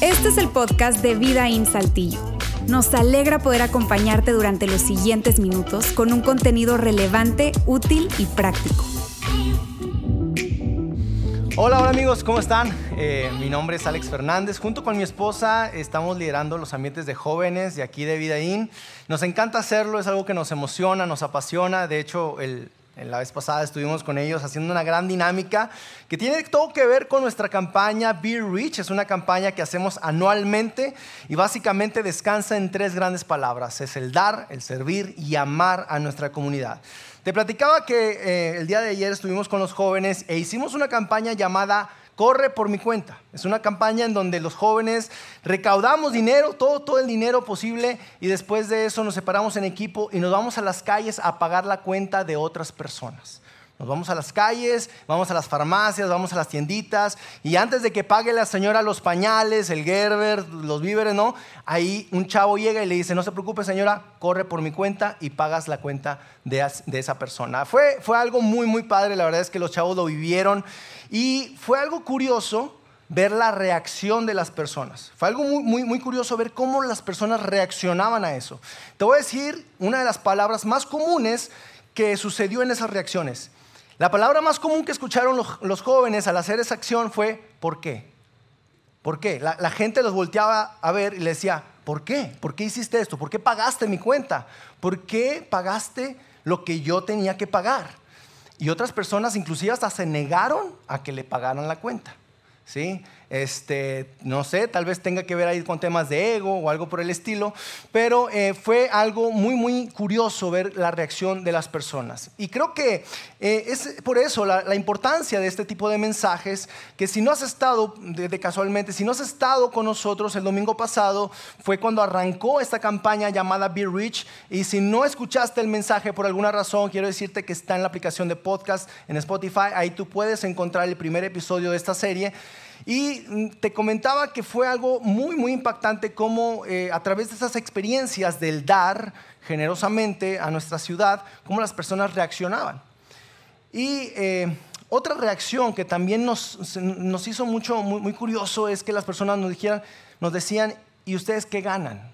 Este es el podcast de Vida en Saltillo. Nos alegra poder acompañarte durante los siguientes minutos con un contenido relevante, útil y práctico. Hola, hola amigos, ¿cómo están? Eh, mi nombre es Alex Fernández. Junto con mi esposa estamos liderando los ambientes de jóvenes de aquí de Vidaín. Nos encanta hacerlo, es algo que nos emociona, nos apasiona. De hecho, el, la vez pasada estuvimos con ellos haciendo una gran dinámica que tiene todo que ver con nuestra campaña Be Rich. Es una campaña que hacemos anualmente y básicamente descansa en tres grandes palabras. Es el dar, el servir y amar a nuestra comunidad. Te platicaba que eh, el día de ayer estuvimos con los jóvenes e hicimos una campaña llamada Corre por mi cuenta. Es una campaña en donde los jóvenes recaudamos dinero, todo, todo el dinero posible, y después de eso nos separamos en equipo y nos vamos a las calles a pagar la cuenta de otras personas. Nos vamos a las calles, vamos a las farmacias, vamos a las tienditas y antes de que pague la señora los pañales, el Gerber, los víveres, ¿no? Ahí un chavo llega y le dice, no se preocupe señora, corre por mi cuenta y pagas la cuenta de, esa persona. Fue, fue algo muy, muy padre, la verdad es que los chavos lo vivieron y fue algo curioso ver la reacción de las personas. Fue algo muy, muy, muy curioso ver cómo las personas reaccionaban a eso. Te voy a decir una de las palabras más comunes que sucedió en esas reacciones. La palabra más común que escucharon los, jóvenes al hacer esa acción fue ¿por qué? ¿Por qué? La, gente los volteaba a ver y le decía, ¿por qué? ¿Por qué hiciste esto? ¿Por qué pagaste mi cuenta? ¿Por qué pagaste lo que yo tenía que pagar? Y otras personas inclusive hasta se negaron a que le pagaran la cuenta. ¿sí? Este, no sé, tal vez tenga que ver ahí con temas de ego o algo por el estilo, pero eh, fue algo muy, muy curioso ver la reacción de las personas. Y creo que eh, es por eso la, importancia de este tipo de mensajes, que si no has estado, de, casualmente, si no has estado con nosotros el domingo pasado, fue cuando arrancó esta campaña llamada Be Rich, y si no escuchaste el mensaje por alguna razón, quiero decirte que está en la aplicación de podcast en Spotify, ahí tú puedes encontrar el primer episodio de esta serie. Y mm, te comentaba que fue algo muy, muy impactante cómo eh, a través de esas experiencias del dar generosamente a nuestra ciudad, cómo las personas reaccionaban. Y eh, otra reacción que también nos, nos hizo mucho, muy, muy, curioso es que las personas nos, dijeran, nos decían, ¿y ustedes qué ganan?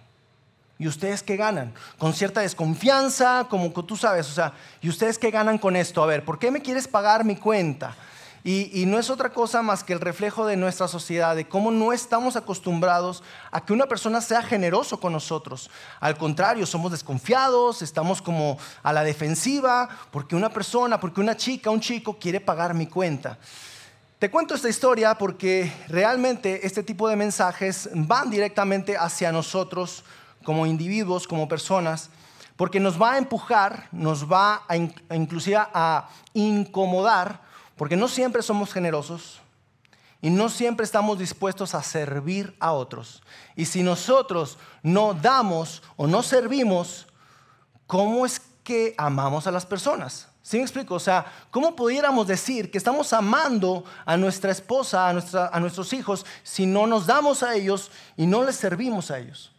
¿Y ustedes qué ganan? Con cierta desconfianza, como tú sabes, o sea, ¿y ustedes qué ganan con esto? A ver, ¿por qué me quieres pagar mi cuenta? Y, no es otra cosa más que el reflejo de nuestra sociedad, de cómo no estamos acostumbrados a que una persona sea generoso con nosotros. Al contrario, somos desconfiados, estamos como a la defensiva, porque una persona, porque una chica, un chico quiere pagar mi cuenta. Te cuento esta historia porque realmente este tipo de mensajes van directamente hacia nosotros como individuos, como personas, porque nos va a empujar, nos va a, inclusive a incomodar porque no siempre somos generosos y no siempre estamos dispuestos a servir a otros. Y si nosotros no damos o no servimos, ¿cómo es que amamos a las personas? ¿Sí me explico? O sea, ¿cómo pudiéramos decir que estamos amando a nuestra esposa, a, a nuestros hijos, si no nos damos a ellos y no les servimos a ellos?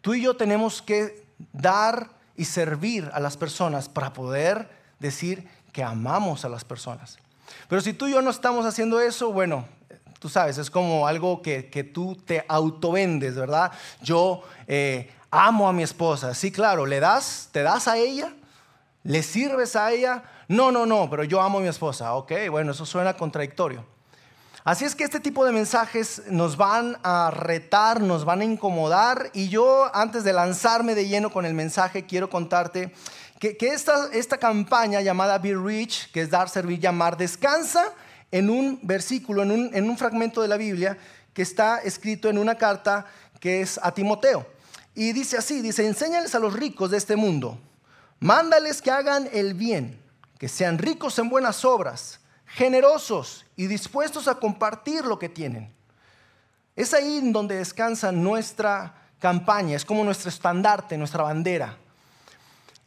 Tú y yo tenemos que dar y servir a las personas para poder decir que amamos a las personas. Pero si tú y yo no estamos haciendo eso, bueno, tú sabes, es como algo que, tú te autovendes, ¿verdad? Yo eh, amo a mi esposa. Sí, claro, ¿le das? ¿Te das a ella? ¿Le sirves a ella? No, no, no, pero yo amo a mi esposa. Ok, bueno, eso suena contradictorio. Así es que este tipo de mensajes nos van a retar, nos van a incomodar y yo antes de lanzarme de lleno con el mensaje quiero contarte que, esta, esta campaña llamada Be Rich, que es dar, servir, llamar, descansa en un versículo, en un, en un fragmento de la Biblia que está escrito en una carta que es a Timoteo. Y dice así, dice, enséñales a los ricos de este mundo, mándales que hagan el bien, que sean ricos en buenas obras, generosos y dispuestos a compartir lo que tienen. Es ahí donde descansa nuestra campaña, es como nuestro estandarte, nuestra bandera.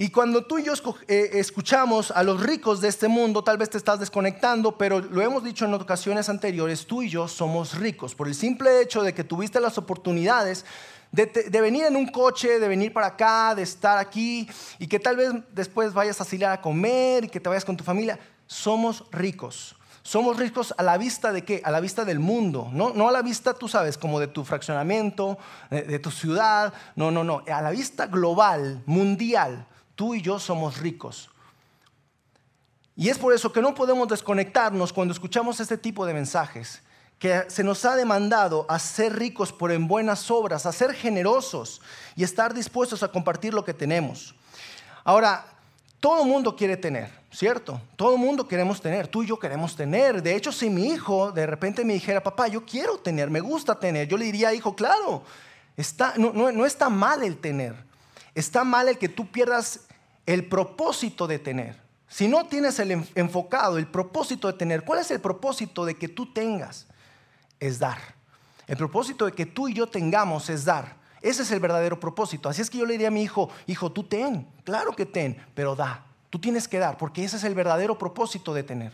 Y cuando tú y yo eh, escuchamos a los ricos de este mundo, tal vez te estás desconectando, pero lo hemos dicho en ocasiones anteriores, tú y yo somos ricos por el simple hecho de que tuviste las oportunidades de, de, venir en un coche, de venir para acá, de estar aquí y que tal vez después vayas a salir a comer y que te vayas con tu familia. Somos ricos. somos ricos a la vista de qué? A la vista del mundo, no, no a la vista, tú sabes, como de tu fraccionamiento, de, de tu ciudad, no, no, no, a la vista global, mundial, tú y yo somos ricos. Y es por eso que no podemos desconectarnos cuando escuchamos este tipo de mensajes, que se nos ha demandado a ser ricos por en buenas obras, a ser generosos y estar dispuestos a compartir lo que tenemos. Ahora, todo mundo quiere tener, ¿cierto? Todo mundo queremos tener, tú y yo queremos tener. De hecho, si mi hijo de repente me dijera, papá, yo quiero tener, me gusta tener, yo le diría, hijo, claro, está, no, no está mal el tener, está mal el que tú pierdas el propósito de tener. Si no tienes el enfocado, el propósito de tener, ¿cuál es el propósito de que tú tengas? Es dar. El propósito de que tú y yo tengamos es dar. Ese es el verdadero propósito. Así es que yo le diría a mi hijo, hijo, tú ten, claro que ten, pero da. Tú tienes que dar, porque ese es el verdadero propósito de tener.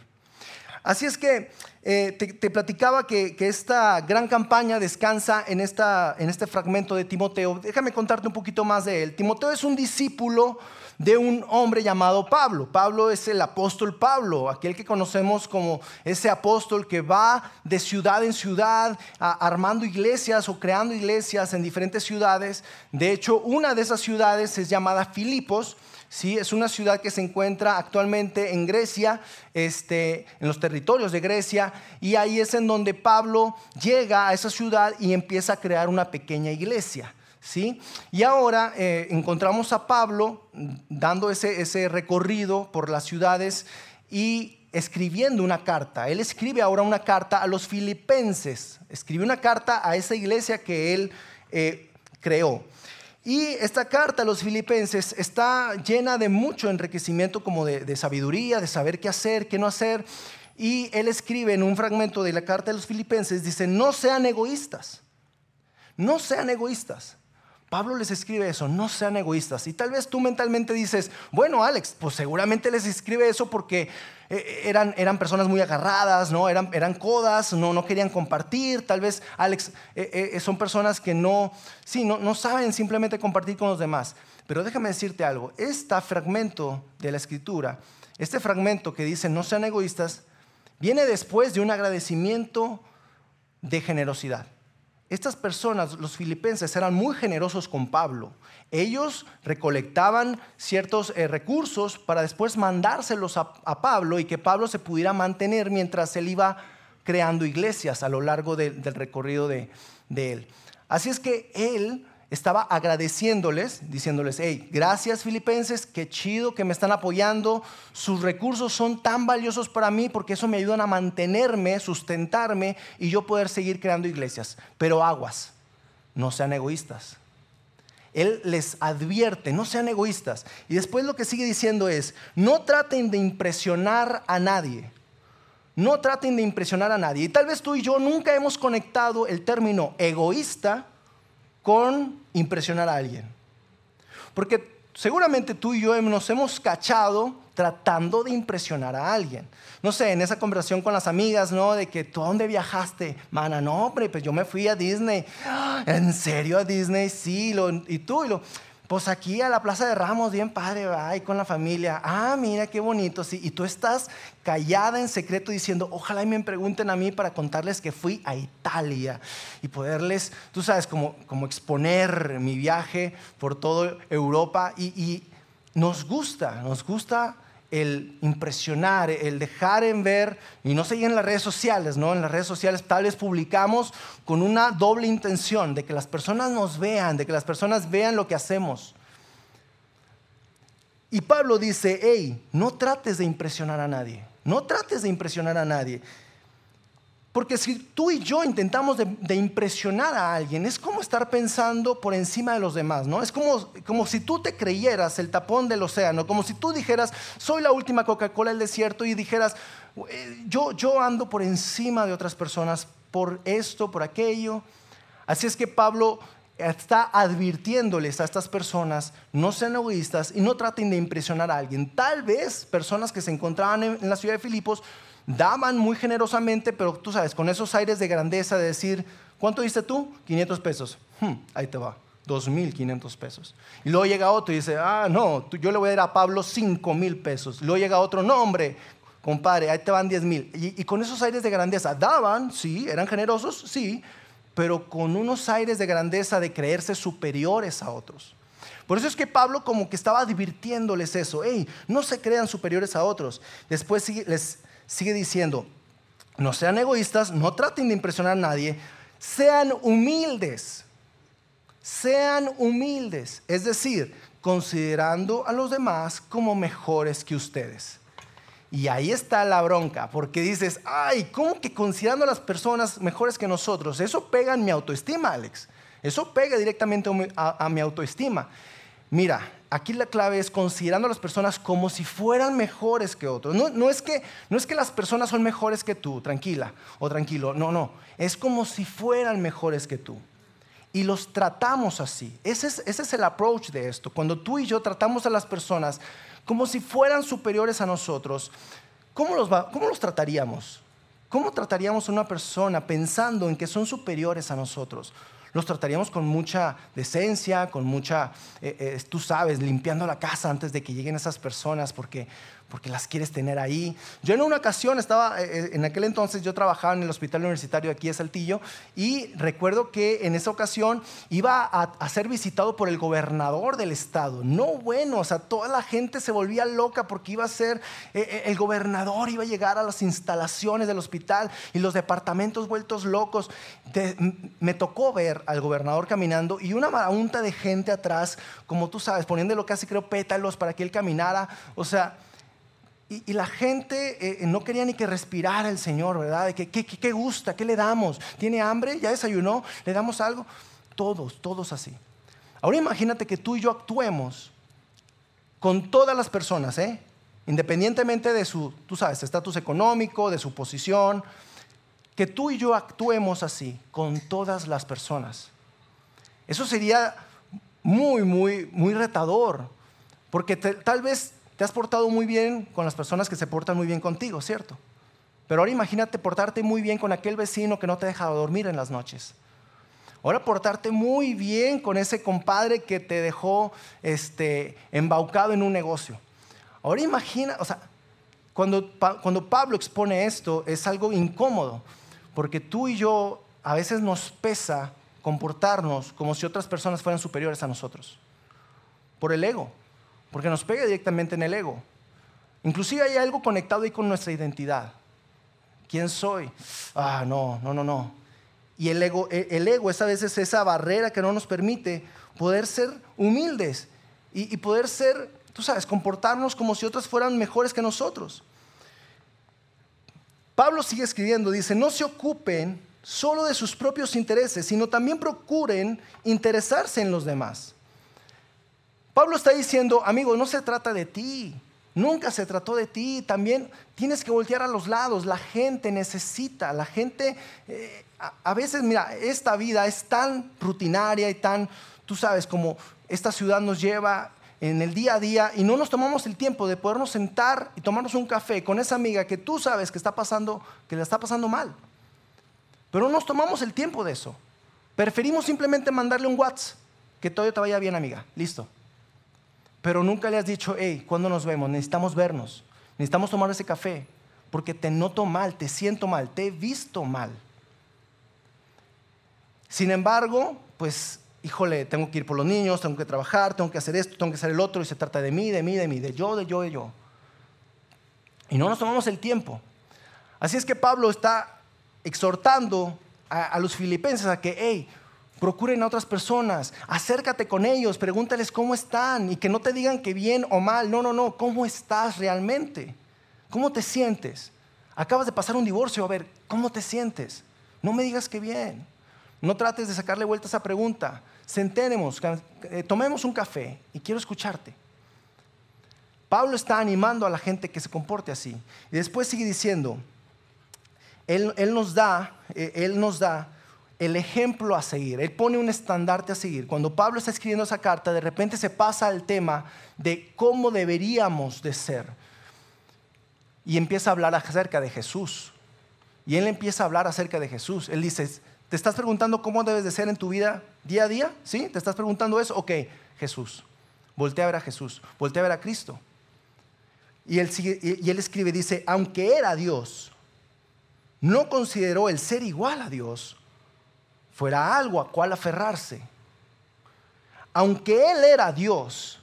Así es que eh, te, platicaba que, esta gran campaña descansa en, esta, en este fragmento de Timoteo. Déjame contarte un poquito más de él. Timoteo es un discípulo de un hombre llamado Pablo. Pablo es el apóstol Pablo, aquel que conocemos como ese apóstol que va de ciudad en ciudad armando iglesias o creando iglesias en diferentes ciudades. De hecho, una de esas ciudades es llamada Filipos. ¿sí? Es una ciudad que se encuentra actualmente en Grecia, este, en los territorios de Grecia, y ahí es en donde Pablo llega a esa ciudad y empieza a crear una pequeña iglesia. ¿Sí? Y ahora eh, encontramos a Pablo dando ese, ese recorrido por las ciudades y escribiendo una carta. Él escribe ahora una carta a los filipenses, escribe una carta a esa iglesia que él eh, creó. Y esta carta a los filipenses está llena de mucho enriquecimiento como de, de, sabiduría, de saber qué hacer, qué no hacer. Y él escribe en un fragmento de la carta de los filipenses, dice, no sean egoístas, no sean egoístas. Pablo les escribe eso, no sean egoístas. Y tal vez tú mentalmente dices, bueno, Alex, pues seguramente les escribe eso porque eh, eran, eran personas muy agarradas, ¿no? Eran, eran codas, no, no querían compartir. Tal vez, Alex, eh, eh, son personas que no, sí, no, no saben simplemente compartir con los demás. Pero déjame decirte algo, este fragmento de la escritura, este fragmento que dice no sean egoístas, viene después de un agradecimiento de generosidad. Estas personas, los filipenses, eran muy generosos con Pablo. Ellos recolectaban ciertos eh, recursos para después mandárselos a, Pablo y que Pablo se pudiera mantener mientras él iba creando iglesias a lo largo del recorrido de, de él. Así es que él estaba agradeciéndoles, diciéndoles, hey, gracias filipenses, qué chido que me están apoyando, sus recursos son tan valiosos para mí porque eso me ayudan a mantenerme, sustentarme y yo poder seguir creando iglesias. Pero aguas, no sean egoístas. Él les advierte, no sean egoístas. Y después lo que sigue diciendo es, no traten de impresionar a nadie. No traten de impresionar a nadie. Y tal vez tú y yo nunca hemos conectado el término egoísta con impresionar a alguien. Porque seguramente tú y yo nos hemos cachado tratando de impresionar a alguien. No sé, en esa conversación con las amigas, ¿no? De que tú a dónde viajaste, mana, no, hombre, pues yo me fui a Disney. ¡Ah! ¿En serio a Disney? Sí, lo, y tú, y lo, pues aquí a la Plaza de Ramos, bien padre, va, con la familia. Ah, mira qué bonito, sí. Y tú estás callada en secreto diciendo, ojalá me pregunten a mí para contarles que fui a Italia y poderles, tú sabes, como, como exponer mi viaje por toda Europa. Y nos gusta, nos gusta el impresionar, el dejar en ver, y no sé, en las redes sociales, ¿no? En las redes sociales tal vez publicamos con una doble intención, de que las personas nos vean, de que las personas vean lo que hacemos. Y Pablo dice, hey, no trates de impresionar a nadie, no trates de impresionar a nadie. Porque si tú y yo intentamos de, impresionar a alguien, es como estar pensando por encima de los demás, ¿no? Es como, como si tú te creyeras el tapón del océano, como si tú dijeras, soy la última Coca-Cola del desierto y dijeras, eh, yo, yo ando por encima de otras personas por esto, por aquello. Así es que Pablo está advirtiéndoles a estas personas, no sean egoístas y no traten de impresionar a alguien. Tal vez personas que se encontraban en la ciudad de Filipos daban muy generosamente, pero tú sabes, con esos aires de grandeza de decir, ¿cuánto diste tú? 500 pesos. Hmm, ahí te va, 2.500 pesos. Y luego llega otro y dice, ah, no, yo le voy a dar a Pablo 5.000 pesos. Luego llega otro, no, hombre, compadre, ahí te van 10 mil. Y, y con esos aires de grandeza, daban, sí, eran generosos, sí, pero con unos aires de grandeza de creerse superiores a otros. Por eso es que Pablo como que estaba advirtiéndoles eso, hey, no se crean superiores a otros. Después les sigue diciendo, no sean egoístas, no traten de impresionar a nadie, sean humildes, sean humildes, es decir, considerando a los demás como mejores que ustedes. Y ahí está la bronca, porque dices, ay, ¿cómo que considerando a las personas mejores que nosotros? Eso pega en mi autoestima, Alex. Eso pega directamente a, mi autoestima. Mira, aquí la clave es considerando a las personas como si fueran mejores que otros. No, es que, no es que las personas son mejores que tú, tranquila o tranquilo. No, no. Es como si fueran mejores que tú. Y los tratamos así. Ese es, el approach de esto. Cuando tú y yo tratamos a las personas como si fueran superiores a nosotros, ¿cómo los, cómo los trataríamos? ¿Cómo trataríamos a una persona pensando en que son superiores a nosotros? Los trataríamos con mucha decencia, con mucha, eh, eh, tú sabes, limpiando la casa antes de que lleguen esas personas, porque porque las quieres tener ahí. Yo en una ocasión estaba, eh, eh, en aquel entonces yo trabajaba en el hospital universitario aquí de Saltillo y recuerdo que en esa ocasión iba a, ser visitado por el gobernador del estado. No bueno, o sea, toda la gente se volvía loca porque iba a ser, eh, el gobernador iba a llegar a las instalaciones del hospital y los departamentos vueltos locos. me tocó ver al gobernador caminando y una marunta de gente atrás, como tú sabes, poniéndole casi creo pétalos para que él caminara. O sea, y, la gente eh, no quería ni que respirara el Señor, ¿verdad? ¿Qué, qué, gusta? ¿Qué le damos? ¿Tiene hambre? ¿Ya desayunó? ¿Le damos algo? Todos, todos así. Ahora imagínate que tú y yo actuemos con todas las personas, ¿eh? Independientemente de su, tú sabes, estatus económico, de su posición, que tú y yo actuemos así con todas las personas. Eso sería muy, muy, muy retador, porque tal vez te has portado muy bien con las personas que se portan muy bien contigo, ¿cierto? Pero ahora imagínate portarte muy bien con aquel vecino que no te deja dormir en las noches. Ahora portarte muy bien con ese compadre que te dejó este, embaucado en un negocio. Ahora imagina, o sea, cuando, cuando Pablo expone esto es algo incómodo, porque tú y yo a veces nos pesa comportarnos como si otras personas fueran superiores a nosotros, por el ego porque nos pega directamente en el ego. Inclusive hay algo conectado ahí con nuestra identidad. ¿Quién soy? Ah, no, no, no, no. Y el ego, e, el ego es a veces esa barrera que no nos permite poder ser humildes y, y poder ser, tú sabes, comportarnos como si otras fueran mejores que nosotros. Pablo sigue escribiendo, dice, no se ocupen solo de sus propios intereses, sino también procuren interesarse en los demás. Pablo está diciendo, amigo, no se trata de ti. Nunca se trató de ti. También tienes que voltear a los lados. La gente necesita, la gente, eh, a, veces, mira, esta vida es tan rutinaria y tan, tú sabes, como esta ciudad nos lleva en el día a día y no nos tomamos el tiempo de podernos sentar y tomarnos un café con esa amiga que tú sabes que está pasando, que le está pasando mal. Pero no nos tomamos el tiempo de eso. Preferimos simplemente mandarle un WhatsApp, que todo te vaya bien, amiga. Listo pero nunca le has dicho, hey, ¿cuándo nos vemos? Necesitamos vernos, necesitamos tomar ese café, porque te noto mal, te siento mal, te he visto mal. Sin embargo, pues, híjole, tengo que ir por los niños, tengo que trabajar, tengo que hacer esto, tengo que hacer el otro, y se trata de mí, de mí, de mí, de yo, de yo, de yo. Y no nos tomamos el tiempo. Así es que Pablo está exhortando a, los filipenses a que, hey, Procuren a otras personas, acércate con ellos, pregúntales cómo están y que no te digan que bien o mal. No, no, no, ¿cómo estás realmente? ¿Cómo te sientes? Acabas de pasar un divorcio, a ver, ¿cómo te sientes? No me digas que bien. No trates de sacarle vuelta a esa pregunta. Sentémonos, eh, tomemos un café y quiero escucharte. Pablo está animando a la gente que se comporte así. Y después sigue diciendo, él, él nos da, eh, él nos da el ejemplo a seguir. Él pone un estandarte a seguir. Cuando Pablo está escribiendo esa carta, de repente se pasa al tema de cómo deberíamos de ser. Y empieza a hablar acerca de Jesús. Y él empieza a hablar acerca de Jesús. Él dice, ¿te estás preguntando cómo debes de ser en tu vida día a día? ¿Sí? ¿Te estás preguntando eso? Ok, Jesús. Voltea a ver a Jesús. Voltea a ver a Cristo. Y él, y él escribe, dice, aunque era Dios, no consideró el ser igual a Dios fuera algo a cual aferrarse. Aunque él era Dios,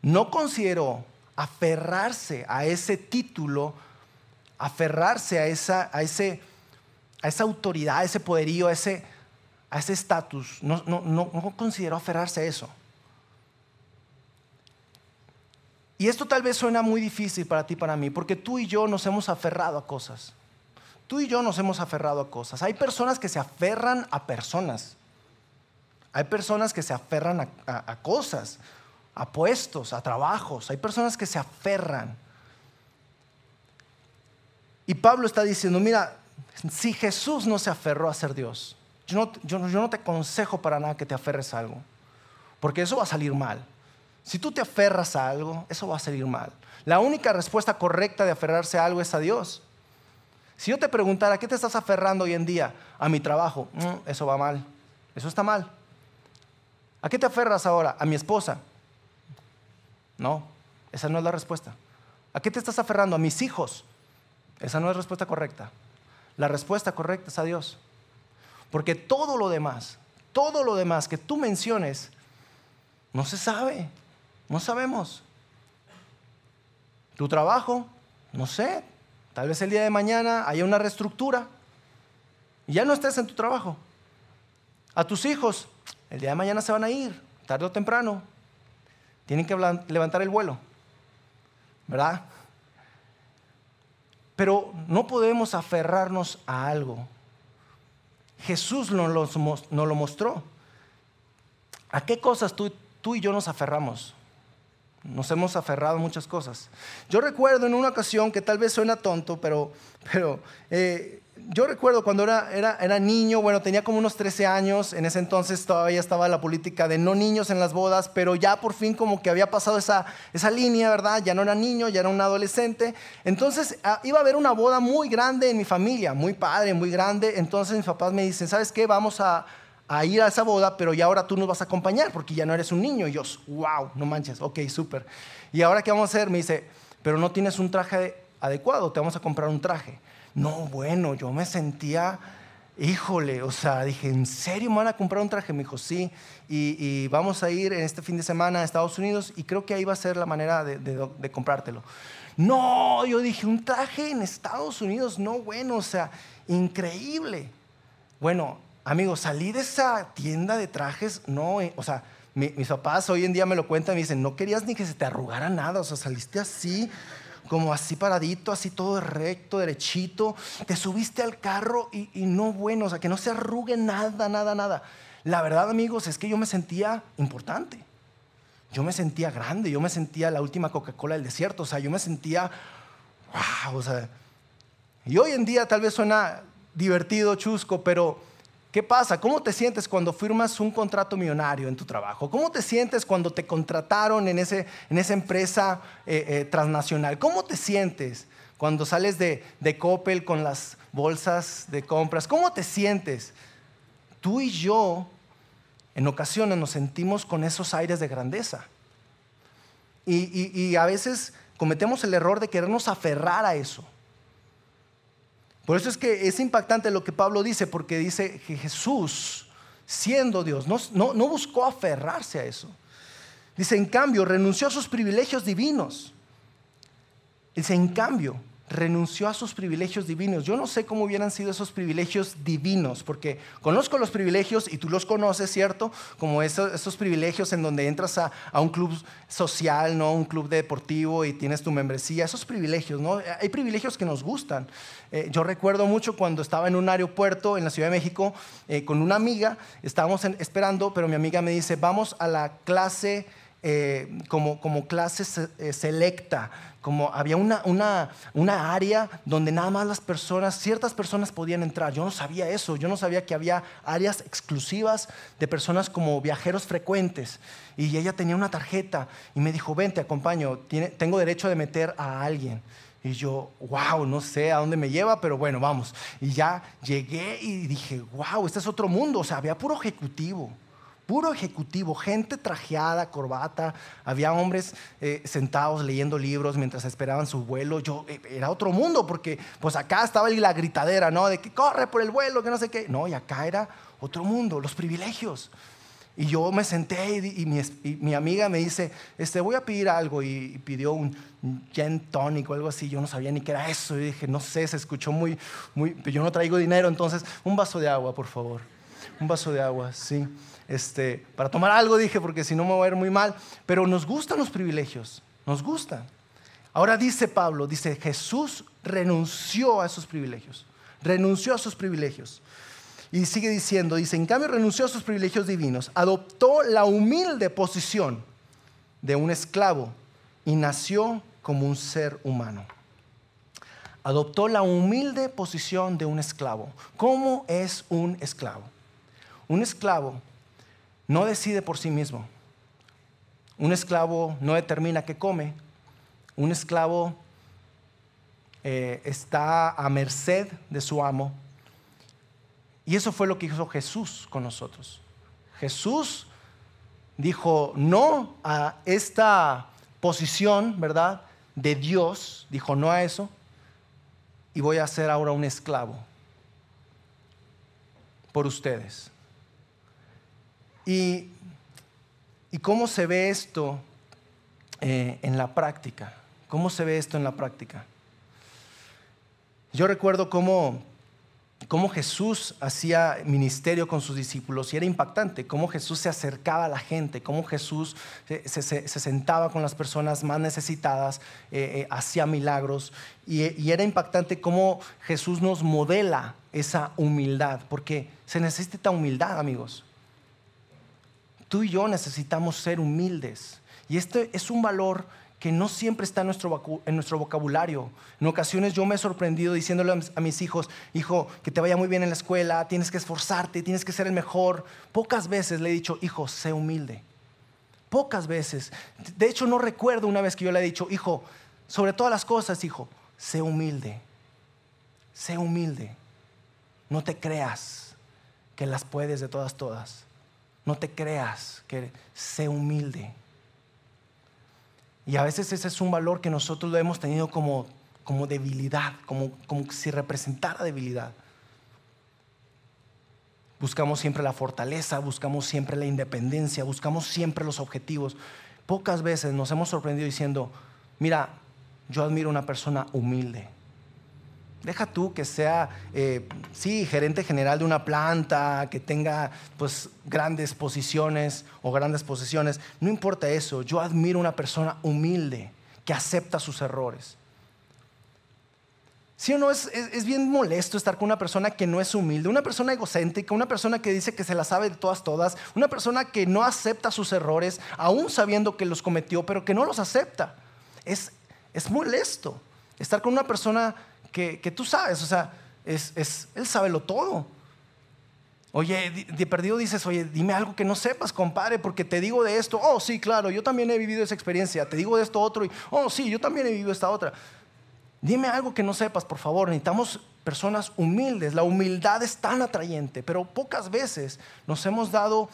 no consideró aferrarse a ese título, aferrarse a esa, a ese, a esa autoridad, a ese poderío, a ese a ese estatus. No, no, no, no consideró aferrarse a eso. Y esto tal vez suena muy difícil para ti, para mí, porque tú y yo nos hemos aferrado a cosas. Tú y yo nos hemos aferrado a cosas. Hay personas que se aferran a personas. Hay personas que se aferran a, cosas, a puestos, a trabajos. Hay personas que se aferran. Y Pablo está diciendo, mira, si Jesús no se aferró a ser Dios, yo no, yo, no te aconsejo para nada que te aferres a algo, porque eso va a salir mal. Si tú te aferras a algo, eso va a salir mal. La única respuesta correcta de aferrarse a algo es a Dios. Si yo te preguntara, ¿a qué te estás aferrando hoy en día? A mi trabajo. Mm, eso va mal. Eso está mal. ¿A qué te aferras ahora? A mi esposa. No, esa no es la respuesta. ¿A qué te estás aferrando? A mis hijos. Esa no es la respuesta correcta. La respuesta correcta es a Dios. Porque todo lo demás, todo lo demás que tú menciones, no se sabe, no sabemos. Tu trabajo, no sé, tal vez el día de mañana haya una reestructura y ya no estés en tu trabajo. A tus hijos, el día de mañana se van a ir, tarde o temprano. Tienen que levantar el vuelo, ¿verdad? Pero no podemos aferrarnos a algo Jesús nos lo, mostró. ¿A qué cosas tú, tú y yo nos aferramos? Nos hemos aferrado a muchas cosas. Yo recuerdo en una ocasión que tal vez suena tonto, pero, pero eh, yo recuerdo cuando era, era, era, niño, bueno, tenía como unos 13 años, en ese entonces todavía estaba la política de no niños en las bodas, pero ya por fin como que había pasado esa, esa línea, ¿verdad? Ya no era niño, ya era un adolescente. Entonces ah, iba a haber una boda muy grande en mi familia, muy padre, muy grande. Entonces mis papás me dicen, ¿sabes qué? Vamos a, a ir a esa boda, pero ya ahora tú nos vas a acompañar porque ya no eres un niño. Y yo, wow, no manches, ok, súper. ¿Y ahora qué vamos a hacer? Me dice, pero no tienes un traje adecuado, te vamos a comprar un traje. No, bueno, yo me sentía, híjole, o sea, dije, ¿en serio me van a comprar un traje? Me dijo, sí, y, vamos a ir en este fin de semana a Estados Unidos y creo que ahí va a ser la manera de, comprártelo. No, yo dije, un traje en Estados Unidos, no, bueno, o sea, increíble. Bueno, amigos, salí de esa tienda de trajes, no, eh, o sea, mis papás hoy en día me lo cuentan, me dicen, no querías ni que se te arrugara nada, o sea, saliste así como así paradito, así todo recto, derechito. Te subiste al carro y, no bueno, o sea, que no se arrugue nada, nada, nada. La verdad, amigos, es que yo me sentía importante. Yo me sentía grande, yo me sentía la última Coca-Cola del desierto, o sea, yo me sentía, wow, o sea. Y hoy en día tal vez suena divertido, chusco, pero ¿Qué pasa? ¿Cómo te sientes cuando firmas un contrato millonario en tu trabajo? ¿Cómo te sientes cuando te contrataron en, ese, en esa empresa eh, eh, transnacional? ¿Cómo te sientes cuando sales de, de Coppel con las bolsas de compras? ¿Cómo te sientes? Tú y yo en ocasiones nos sentimos con esos aires de grandeza. Y, y a veces cometemos el error de querernos aferrar a eso. Por eso es que es impactante lo que Pablo dice, porque dice que Jesús, siendo Dios, no, no, buscó aferrarse a eso. Dice, en cambio, renunció a sus privilegios divinos. Dice, en cambio, renunció a sus privilegios divinos. Yo no sé cómo hubieran sido esos privilegios divinos, porque conozco los privilegios y tú los conoces, ¿cierto? Como esos, privilegios en donde entras a, un club social, ¿no? Un club deportivo y tienes tu membresía, esos privilegios, ¿no? Hay privilegios que nos gustan. Eh, yo recuerdo mucho cuando estaba en un aeropuerto en la Ciudad de México eh, con una amiga, estábamos esperando, pero mi amiga me dice, vamos a la clase eh, como, como clase selecta como había una, una, una, área donde nada más las personas, ciertas personas podían entrar. Yo no sabía eso, yo no sabía que había áreas exclusivas de personas como viajeros frecuentes. Y ella tenía una tarjeta y me dijo, ven, te acompaño, Tiene, tengo derecho de meter a alguien. Y yo, wow, no sé a dónde me lleva, pero bueno, vamos. Y ya llegué y dije, wow, este es otro mundo. O sea, había puro ejecutivo, puro ejecutivo, gente trajeada, corbata, había hombres eh, sentados leyendo libros mientras esperaban su vuelo. Yo eh, era otro mundo porque pues acá estaba la gritadera, ¿no? De que corre por el vuelo, que no sé qué. No, y acá era otro mundo, los privilegios. Y yo me senté y, mi, amiga me dice, este, voy a pedir algo y, pidió un gin tonic o algo así. Yo no sabía ni qué era eso. Y dije, no sé, se escuchó muy, muy, yo no traigo dinero, entonces un vaso de agua, por favor. Un vaso de agua, sí este, para tomar algo, dije, porque si no me voy a ver muy mal, pero nos gustan los privilegios, nos gustan. Ahora dice Pablo, dice, Jesús renunció a esos privilegios, renunció a sus privilegios. Y sigue diciendo, dice, en cambio renunció a sus privilegios divinos, adoptó la humilde posición de un esclavo y nació como un ser humano. Adoptó la humilde posición de un esclavo. ¿Cómo es un esclavo? Un esclavo no decide por sí mismo. Un esclavo no determina qué come. Un esclavo eh, está a merced de su amo. Y eso fue lo que hizo Jesús con nosotros. Jesús dijo no a esta posición, ¿verdad? De Dios, dijo no a eso, y voy a ser ahora un esclavo por ustedes. ¿Y, cómo se ve esto eh, en la práctica? ¿Cómo se ve esto en la práctica? Yo recuerdo cómo, cómo Jesús hacía ministerio con sus discípulos y era impactante, cómo Jesús se acercaba a la gente, cómo Jesús se, sentaba con las personas más necesitadas, eh, eh, hacía milagros y, y era impactante cómo Jesús nos modela esa humildad, porque se necesita humildad, amigos. Tú y yo necesitamos ser humildes. Y este es un valor que no siempre está en nuestro, en nuestro vocabulario. En ocasiones yo me he sorprendido diciéndole a mis hijos, hijo, que te vaya muy bien en la escuela, tienes que esforzarte, tienes que ser el mejor. Pocas veces le he dicho, hijo, sé humilde. Pocas veces. De hecho, no recuerdo una vez que yo le he dicho, hijo, sobre todas las cosas, hijo, sé humilde. Sé humilde. No te creas que las puedes de todas, todas. No te creas que sé humilde. Y a veces ese es un valor que nosotros lo hemos tenido como, como debilidad, como, como si representara debilidad. Buscamos siempre la fortaleza, buscamos siempre la independencia, buscamos siempre los objetivos. Pocas veces nos hemos sorprendido diciendo, mira, yo admiro a una persona humilde. Deja tú que sea, eh, sí, gerente general de una planta, que tenga pues grandes posiciones o grandes posesiones. No importa eso. Yo admiro una persona humilde que acepta sus errores. ¿Sí o no? Es, es, bien molesto estar con una persona que no es humilde, una persona egocéntrica, una persona que dice que se la sabe de todas, todas, una persona que no acepta sus errores, aún sabiendo que los cometió, pero que no los acepta. Es, es molesto estar con una persona que, tú sabes, o sea, es, Él sabe lo todo. Oye, de perdido dices, oye, dime algo que no sepas, compadre, porque te digo de esto. Oh, sí, claro, yo también he vivido esa experiencia. Te digo de esto otro y, oh, sí, yo también he vivido esta otra. Dime algo que no sepas, por favor. Necesitamos personas humildes. La humildad es tan atrayente, pero pocas veces nos hemos dado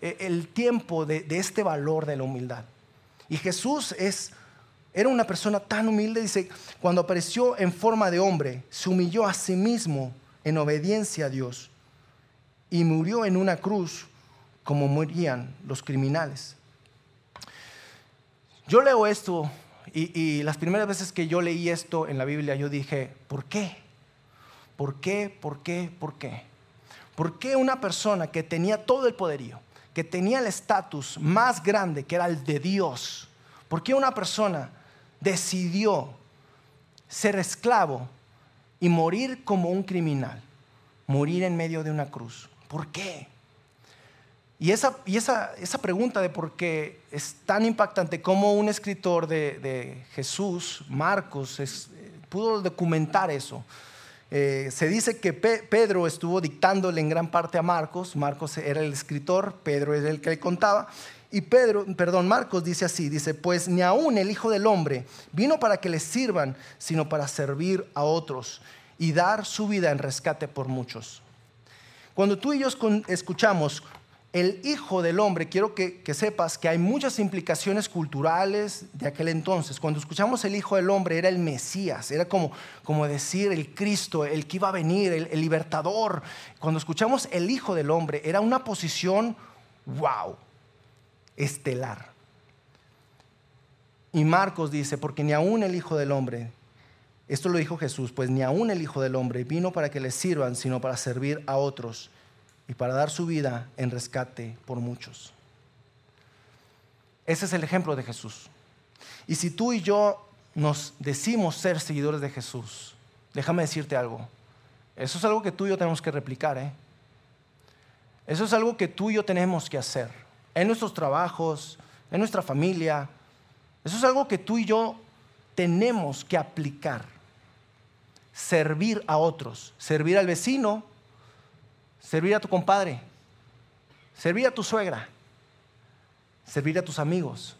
eh, el tiempo de, de este valor de la humildad. Y Jesús es era una persona tan humilde, dice, cuando apareció en forma de hombre, se humilló a sí mismo en obediencia a Dios y murió en una cruz como morían los criminales. Yo leo esto y, las primeras veces que yo leí esto en la Biblia, yo dije, ¿por qué? ¿Por qué? ¿Por qué? ¿Por qué? ¿Por qué una persona que tenía todo el poderío, que tenía el estatus más grande, que era el de Dios, ¿por qué una persona decidió ser esclavo y morir como un criminal, morir en medio de una cruz. ¿Por qué? Y esa, y esa, esa pregunta de por qué es tan impactante como un escritor de, Jesús, Marcos, pudo documentar eso. Eh, se dice que Pedro estuvo dictándole en gran parte a Marcos, Marcos era el escritor, Pedro es el que le contaba, y Pedro, perdón, Marcos dice así, dice, pues ni aún el Hijo del Hombre vino para que le sirvan, sino para servir a otros y dar su vida en rescate por muchos. Cuando tú y yo escuchamos el Hijo del Hombre, quiero que, sepas que hay muchas implicaciones culturales de aquel entonces. Cuando escuchamos el Hijo del Hombre era el Mesías, era como, como decir el Cristo, el que iba a venir, el, el libertador. Cuando escuchamos el Hijo del Hombre era una posición, wow, estelar. Y Marcos dice, porque ni aún el Hijo del Hombre, esto lo dijo Jesús, pues ni aún el Hijo del Hombre vino para que le sirvan, sino para servir a otros y para dar su vida en rescate por muchos. Ese es el ejemplo de Jesús. Y si tú y yo nos decimos ser seguidores de Jesús, déjame decirte algo. Eso es algo que tú y yo tenemos que replicar. ¿eh? Eso es algo que tú y yo tenemos que hacer en nuestros trabajos, en nuestra familia. Eso es algo que tú y yo tenemos que aplicar. Servir a otros, servir al vecino, servir a tu compadre, servir a tu suegra, servir a tus amigos.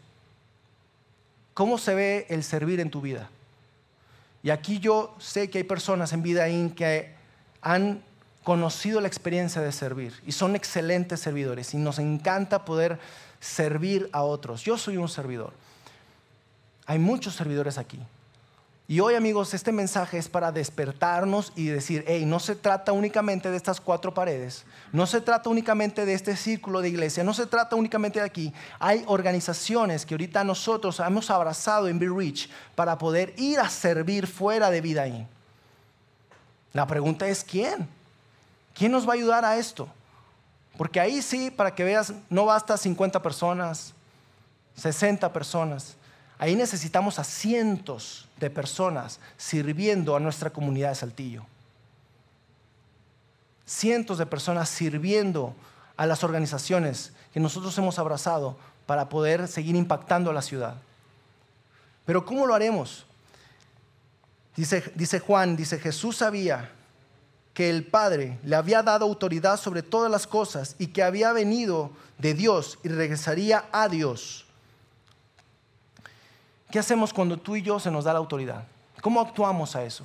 ¿Cómo se ve el servir en tu vida? Y aquí yo sé que hay personas en Vida que han conocido la experiencia de servir y son excelentes servidores y nos encanta poder servir a otros. Yo soy un servidor. Hay muchos servidores aquí. Y hoy amigos, este mensaje es para despertarnos y decir, hey, no se trata únicamente de estas cuatro paredes, no se trata únicamente de este círculo de iglesia, no se trata únicamente de aquí. Hay organizaciones que ahorita nosotros hemos abrazado en Be Rich para poder ir a servir fuera de vida ahí. La pregunta es, ¿quién? ¿Quién nos va a ayudar a esto? Porque ahí sí, para que veas, no basta 50 personas, 60 personas. Ahí necesitamos a cientos de personas sirviendo a nuestra comunidad de Saltillo. Cientos de personas sirviendo a las organizaciones que nosotros hemos abrazado para poder seguir impactando a la ciudad. Pero ¿cómo lo haremos? Dice, dice Juan, dice Jesús sabía que el Padre le había dado autoridad sobre todas las cosas y que había venido de Dios y regresaría a Dios. ¿Qué hacemos cuando tú y yo se nos da la autoridad? ¿Cómo actuamos a eso?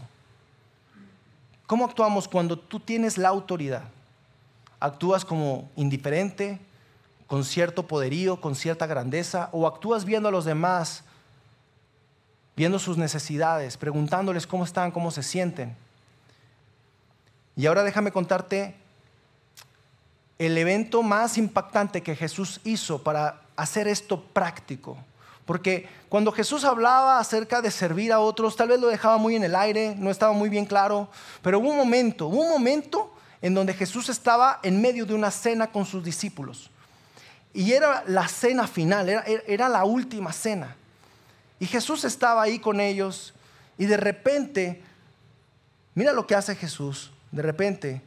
¿Cómo actuamos cuando tú tienes la autoridad? ¿Actúas como indiferente, con cierto poderío, con cierta grandeza? ¿O actúas viendo a los demás, viendo sus necesidades, preguntándoles cómo están, cómo se sienten? Y ahora déjame contarte el evento más impactante que Jesús hizo para hacer esto práctico. Porque cuando Jesús hablaba acerca de servir a otros, tal vez lo dejaba muy en el aire, no estaba muy bien claro, pero hubo un momento, un momento en donde Jesús estaba en medio de una cena con sus discípulos. Y era la cena final, era, era la última cena. Y Jesús estaba ahí con ellos y de repente, mira lo que hace Jesús, de repente,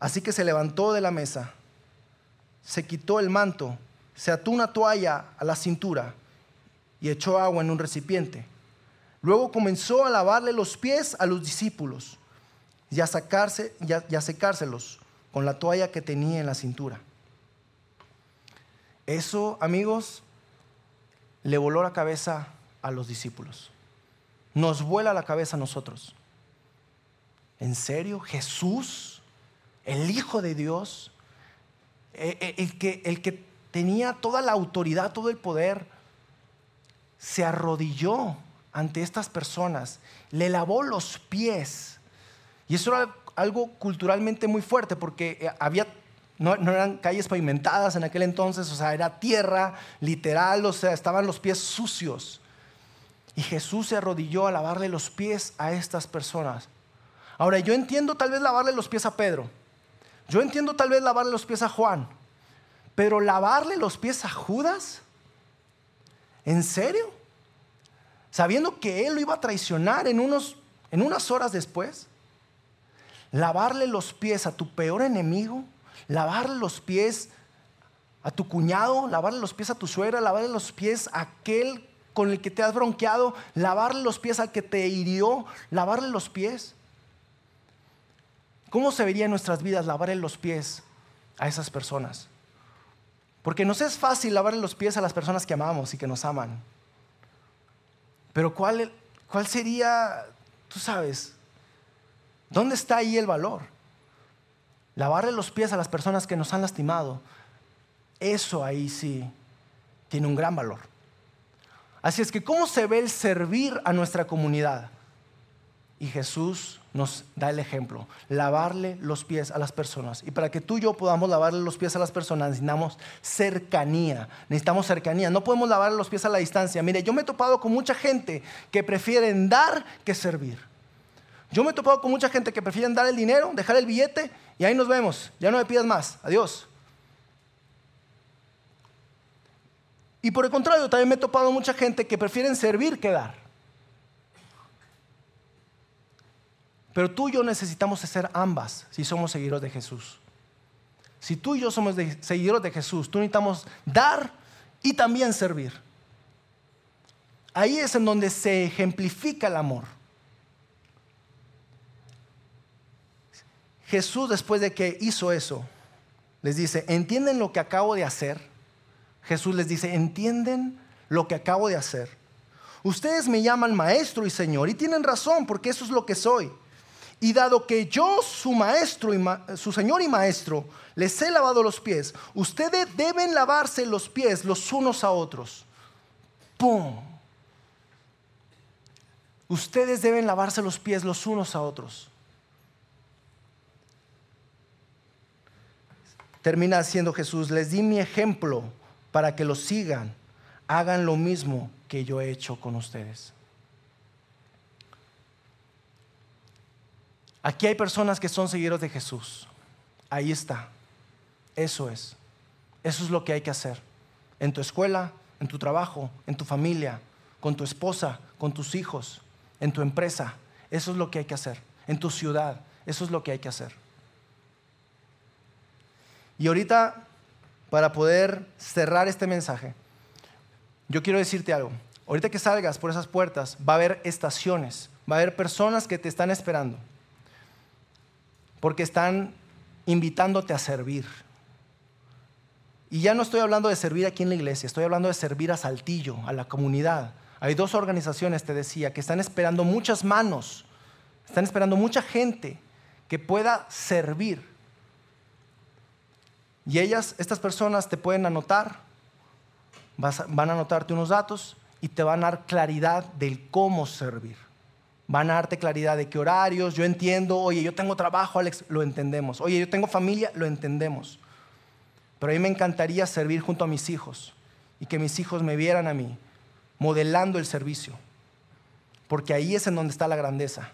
así que se levantó de la mesa, se quitó el manto, se ató una toalla a la cintura y echó agua en un recipiente. Luego comenzó a lavarle los pies a los discípulos y a, sacarse, y a, secárselos con la toalla que tenía en la cintura. Eso, amigos, le voló la cabeza a los discípulos. Nos vuela la cabeza a nosotros. ¿En serio? ¿Jesús, el Hijo de Dios, eh, eh, el que, el que tenía toda la autoridad, todo el poder, se arrodilló ante estas personas, le lavó los pies. Y eso era algo culturalmente muy fuerte porque eh, había, no, eran calles pavimentadas en aquel entonces, o sea, era tierra literal, o sea, estaban los pies sucios. Y Jesús se arrodilló a lavarle los pies a estas personas. Ahora, yo entiendo tal vez lavarle los pies a Pedro. Yo entiendo tal vez lavarle los pies a Juan. Pero lavarle los pies a Judas, ¿en serio? Sabiendo que él lo iba a traicionar en, unos, en unas horas después. Lavarle los pies a tu peor enemigo, lavarle los pies a tu cuñado, lavarle los pies a tu suegra, lavarle los pies a aquel con el que te has bronqueado, lavarle los pies al que te hirió, lavarle los pies. ¿Cómo se vería en nuestras vidas lavarle los pies a esas personas? Porque nos es fácil lavarle los pies a las personas que amamos y que nos aman. Pero ¿cuál, cuál sería, tú sabes, dónde está ahí el valor? lavarle los pies a las personas que nos han lastimado, eso ahí sí tiene un gran valor. Así es que, ¿cómo se ve el servir a nuestra comunidad? Y Jesús nos da el ejemplo, lavarle los pies a las personas. Y para que tú y yo podamos lavarle los pies a las personas, necesitamos cercanía, necesitamos cercanía. No podemos lavarle los pies a la distancia. Mire, yo me he topado con mucha gente que prefieren dar que servir. Yo me he topado con mucha gente que prefieren dar el dinero, dejar el billete y ahí nos vemos. Ya no me pidas más. Adiós. Y por el contrario, también me he topado mucha gente que prefieren servir que dar. Pero tú y yo necesitamos hacer ambas si somos seguidores de Jesús. Si tú y yo somos seguidores de Jesús, tú necesitamos dar y también servir. Ahí es en donde se ejemplifica el amor. Jesús después de que hizo eso, les dice, ¿entienden lo que acabo de hacer? Jesús les dice, ¿entienden lo que acabo de hacer? Ustedes me llaman maestro y señor y tienen razón porque eso es lo que soy. Y dado que yo, su maestro y su señor y maestro, les he lavado los pies, ustedes deben lavarse los pies los unos a otros. ¡Pum! Ustedes deben lavarse los pies los unos a otros. Termina haciendo Jesús, les di mi ejemplo para que lo sigan. Hagan lo mismo que yo he hecho con ustedes. Aquí hay personas que son seguidores de Jesús. Ahí está. Eso es. Eso es lo que hay que hacer. En tu escuela, en tu trabajo, en tu familia, con tu esposa, con tus hijos, en tu empresa. Eso es lo que hay que hacer. En tu ciudad. Eso es lo que hay que hacer. Y ahorita, para poder cerrar este mensaje, yo quiero decirte algo. Ahorita que salgas por esas puertas, va a haber estaciones, va a haber personas que te están esperando porque están invitándote a servir. Y ya no estoy hablando de servir aquí en la iglesia, estoy hablando de servir a Saltillo, a la comunidad. Hay dos organizaciones, te decía, que están esperando muchas manos, están esperando mucha gente que pueda servir. Y ellas, estas personas te pueden anotar, van a anotarte unos datos y te van a dar claridad del cómo servir van a darte claridad de qué horarios, yo entiendo, oye, yo tengo trabajo, Alex, lo entendemos, oye, yo tengo familia, lo entendemos. Pero a mí me encantaría servir junto a mis hijos y que mis hijos me vieran a mí, modelando el servicio, porque ahí es en donde está la grandeza.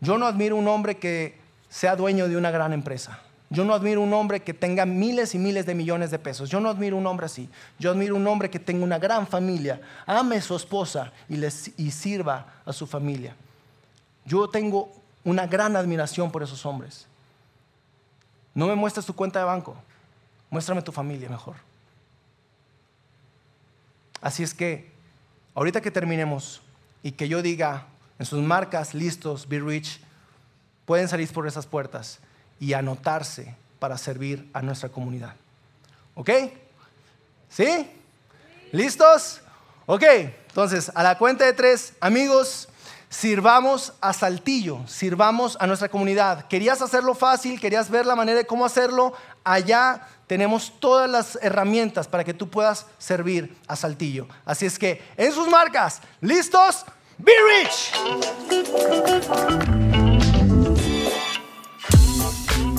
Yo no admiro un hombre que sea dueño de una gran empresa. Yo no admiro un hombre que tenga miles y miles de millones de pesos. Yo no admiro un hombre así. Yo admiro un hombre que tenga una gran familia, ame a su esposa y, les, y sirva a su familia. Yo tengo una gran admiración por esos hombres. No me muestres tu cuenta de banco, muéstrame tu familia mejor. Así es que, ahorita que terminemos y que yo diga en sus marcas, listos, be rich, pueden salir por esas puertas y anotarse para servir a nuestra comunidad. ¿Ok? ¿Sí? ¿Listos? Ok, entonces a la cuenta de tres, amigos, sirvamos a Saltillo, sirvamos a nuestra comunidad. ¿Querías hacerlo fácil? ¿Querías ver la manera de cómo hacerlo? Allá tenemos todas las herramientas para que tú puedas servir a Saltillo. Así es que en sus marcas, ¿listos? Be rich.